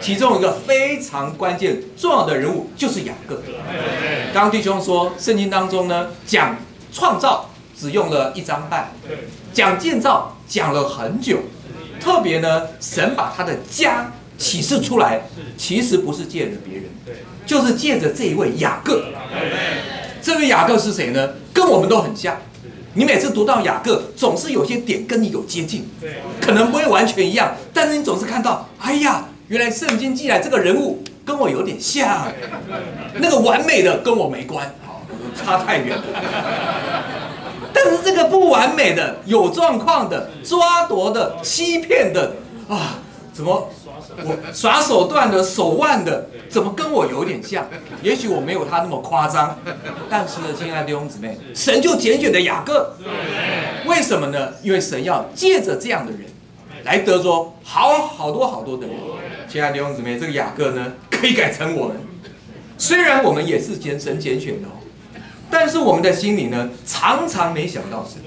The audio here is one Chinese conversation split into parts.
其中一个非常关键重要的人物就是雅各。刚刚弟兄说，圣经当中呢讲创造只用了一章半，讲建造讲了很久。特别呢，神把他的家启示出来，其实不是借着别人，就是借着这一位雅各。这位雅各是谁呢？跟我们都很像。你每次读到雅各，总是有些点跟你有接近，可能不会完全一样，但是你总是看到，哎呀，原来圣经记载这个人物跟我有点像，那个完美的跟我没关，好，差太远了。但是这个不完美的、有状况的、抓夺的、欺骗的啊，怎么我耍手段的、手腕的，怎么跟我有点像？也许我没有他那么夸张，但是呢，亲爱的弟兄姊妹，神就拣选的雅各，为什么呢？因为神要借着这样的人来得着好好多好多的人。亲爱的弟兄姊妹，这个雅各呢，可以改成我们，虽然我们也是拣神拣选的。但是我们的心里呢，常常没想到神，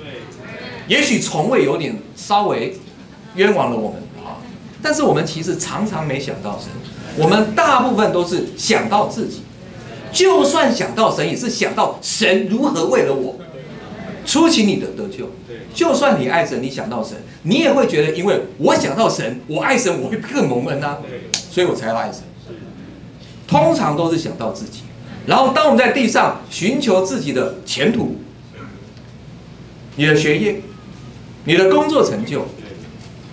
也许从未有点稍微冤枉了我们啊。但是我们其实常常没想到神，我们大部分都是想到自己，就算想到神，也是想到神如何为了我出其你的得救。就算你爱神，你想到神，你也会觉得，因为我想到神，我爱神，我会更蒙恩啊，所以我才要爱神。通常都是想到自己。然后，当我们在地上寻求自己的前途、你的学业、你的工作成就，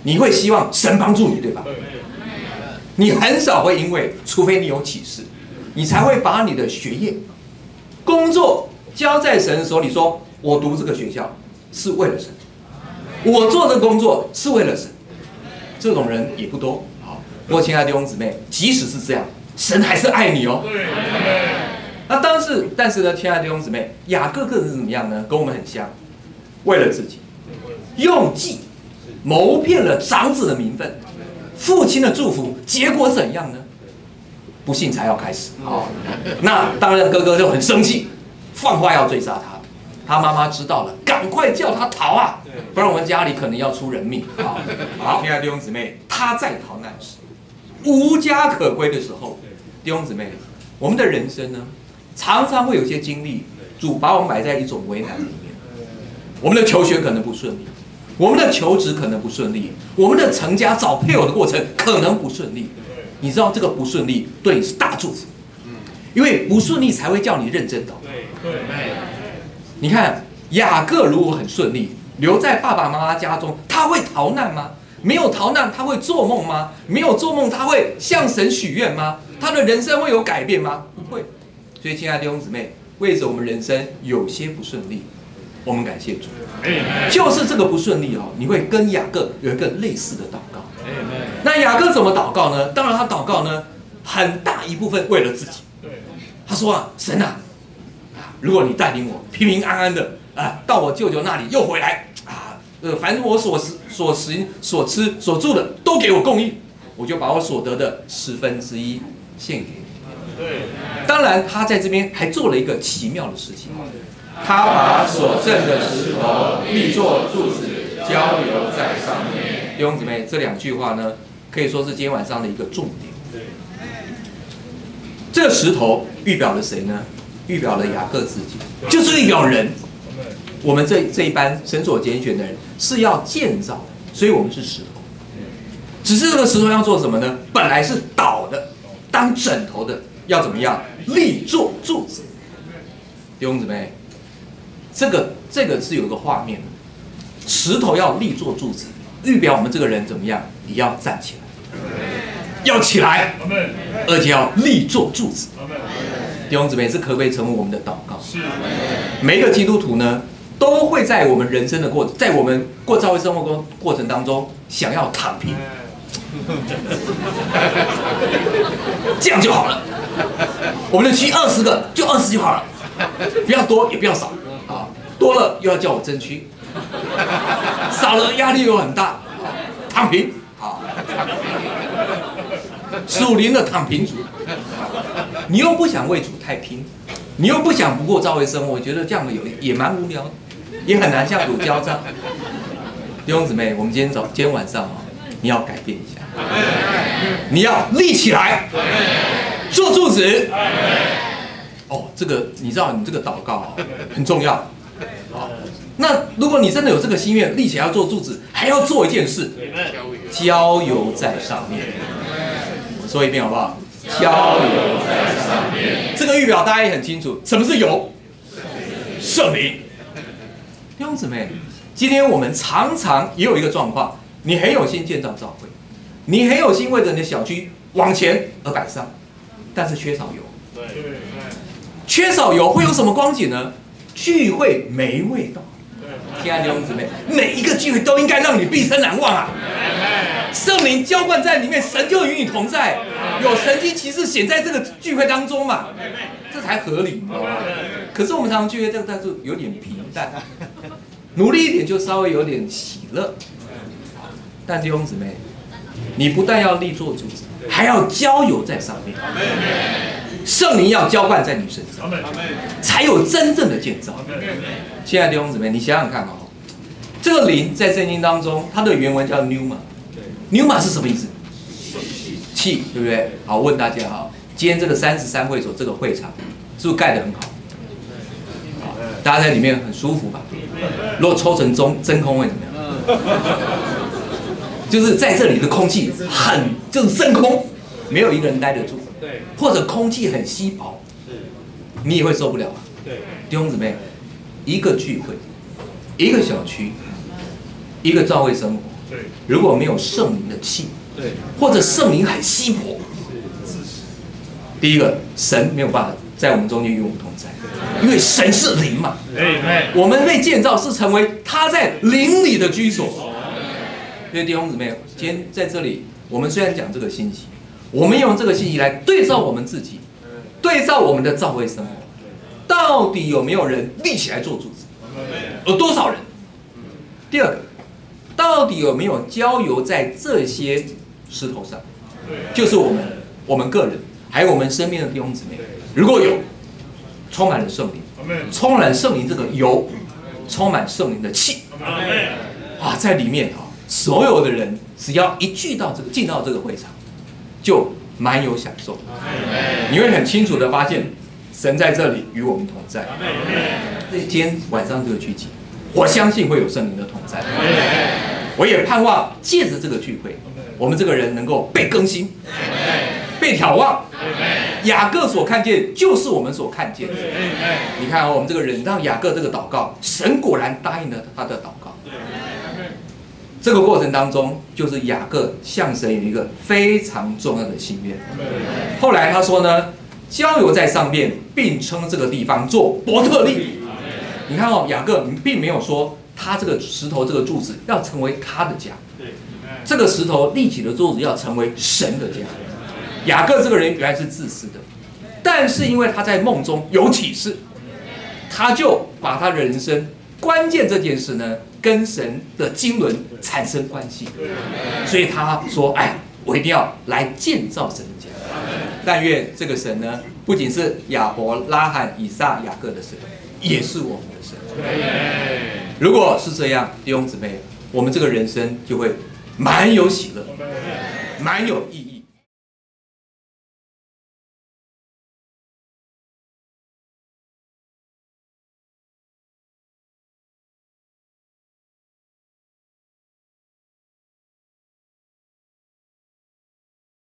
你会希望神帮助你，对吧？你很少会因为，除非你有启示，你才会把你的学业、工作交在神的手里，说我读这个学校是为了神，我做这工作是为了神。这种人也不多。好，不过亲爱的弟兄姊妹，即使是这样，神还是爱你哦。那当是，但是呢，亲爱的弟兄姊妹，雅各个人是怎么样呢？跟我们很像，为了自己，用计谋骗了长子的名分，父亲的祝福，结果怎样呢？不幸才要开始啊！那当然，哥哥就很生气，放话要追杀他。他妈妈知道了，赶快叫他逃啊，不然我们家里可能要出人命 啊！好，亲爱的弟兄姊妹，他在逃难时，无家可归的时候，弟兄姊妹，我们的人生呢？常常会有些经历，主把我们埋在一种为难里面。我们的求学可能不顺利，我们的求职可能不顺利，我们的成家找配偶的过程可能不顺利。你知道这个不顺利对你是大祝福，因为不顺利才会叫你认真祷告。你看雅各如果很顺利，留在爸爸妈妈家中，他会逃难吗？没有逃难，他会做梦吗？没有做梦，他会向神许愿吗？他的人生会有改变吗？不会。所以，亲爱的弟兄姊妹，为着我们人生有些不顺利，我们感谢主。就是这个不顺利哦，你会跟雅各有一个类似的祷告。那雅各怎么祷告呢？当然，他祷告呢，很大一部分为了自己。他说啊，神啊，如果你带领我平平安安的啊，到我舅舅那里又回来啊，呃，反正我所食、所行、所吃、所住的都给我供应，我就把我所得的十分之一献给你。对，当然，他在这边还做了一个奇妙的事情，他把所挣的石头立作柱子，交流在上面。弟兄姊妹，这两句话呢，可以说是今天晚上的一个重点。对，这个石头预表了谁呢？预表了雅各自己，就是预表人。我们这这一班神所拣选的人是要建造的，所以我们是石头。只是这个石头要做什么呢？本来是倒的，当枕头的。要怎么样立作柱子？弟兄姊妹，这个这个是有一个画面的，石头要立作柱子，预表我们这个人怎么样？你要站起来，要起来，而且要立作柱子。弟兄姊妹，这可不可以成为我们的祷告？是。每一个基督徒呢，都会在我们人生的过，在我们过教会生活过过程当中，想要躺平，这样就好了。我们的区二十个，就二十就好了，不要多也不要少。啊，多了又要叫我争取，少了压力又很大，躺平。啊，属灵的躺平主，你又不想为主太拼，你又不想不过朝为生，我觉得这样有也蛮无聊，也很难向主交账。弟兄姊妹，我们今天早今天晚上啊，你要改变一下，你要立起来，做柱子。哦，这个你知道，你这个祷告很重要。那如果你真的有这个心愿，立起来要做柱子，还要做一件事，交油在上面。我说一遍好不好？浇油在上面。这个预表大家也很清楚，什么是油？圣灵。弟兄姊妹，今天我们常常也有一个状况，你很有心建造教会，你很有心为着你的小区往前而摆上，但是缺少油。对。缺少油会有什么光景呢？聚会没味道。亲爱的弟兄姊妹，每一个聚会都应该让你毕生难忘啊！圣灵浇灌在里面，神就与你同在，有神机骑士显在这个聚会当中嘛，这才合理。可是我们常常聚会这个但是有点平淡，努力一点就稍微有点喜乐。但弟兄姊妹，你不但要立做主子，还要交友在上面。圣灵要浇灌在你身上，才有真正的建造。亲爱的弟兄姊妹，你想想看哦，这个灵在圣经当中，它的原文叫 pneuma，pneuma 是什么意思？气，对不对？好，问大家哈，今天这个三十三会所这个会场，是不是盖得很好？大家在里面很舒服吧？如果抽成中真空会怎么样？就是在这里的空气很，就是真空，没有一个人待得住。对，或者空气很稀薄，是，你也会受不了。对，弟兄姊妹，一个聚会，一个小区，一个教会生活，对，如果没有圣灵的气，对，或者圣灵很稀薄，第一个神没有办法在我们中间与我们同在，因为神是灵嘛。对，我们被建造是成为他在灵里的居所。所以弟兄姊妹，今天在这里，我们虽然讲这个信息。我们用这个信息来对照我们自己，对照我们的教会生活，到底有没有人立起来做主子？有多少人？第二个，到底有没有浇油在这些石头上？就是我们，我们个人，还有我们身边的弟兄姊妹，如果有，充满了圣灵，充满圣灵这个油，充满圣灵的气，啊，在里面啊，所有的人只要一聚到这个，进到这个会场。就蛮有享受，你会很清楚的发现，神在这里与我们同在。那今天晚上这个聚集，我相信会有圣灵的同在。我也盼望借着这个聚会，我们这个人能够被更新，被眺望。雅各所看见就是我们所看见的。你看我们这个人让雅各这个祷告，神果然答应了他的祷告。这个过程当中，就是雅各向神有一个非常重要的心愿。后来他说呢，交油在上面，并称这个地方做伯特利。你看哦，雅各并没有说他这个石头这个柱子要成为他的家，这个石头立起的柱子要成为神的家。雅各这个人原来是自私的，但是因为他在梦中有启示，他就把他人生关键这件事呢。跟神的经纶产生关系，所以他说：“哎，我一定要来建造神的家。但愿这个神呢，不仅是亚伯拉罕、以撒、雅各的神，也是我们的神。如果是这样，弟兄姊妹，我们这个人生就会蛮有喜乐，蛮有意义。”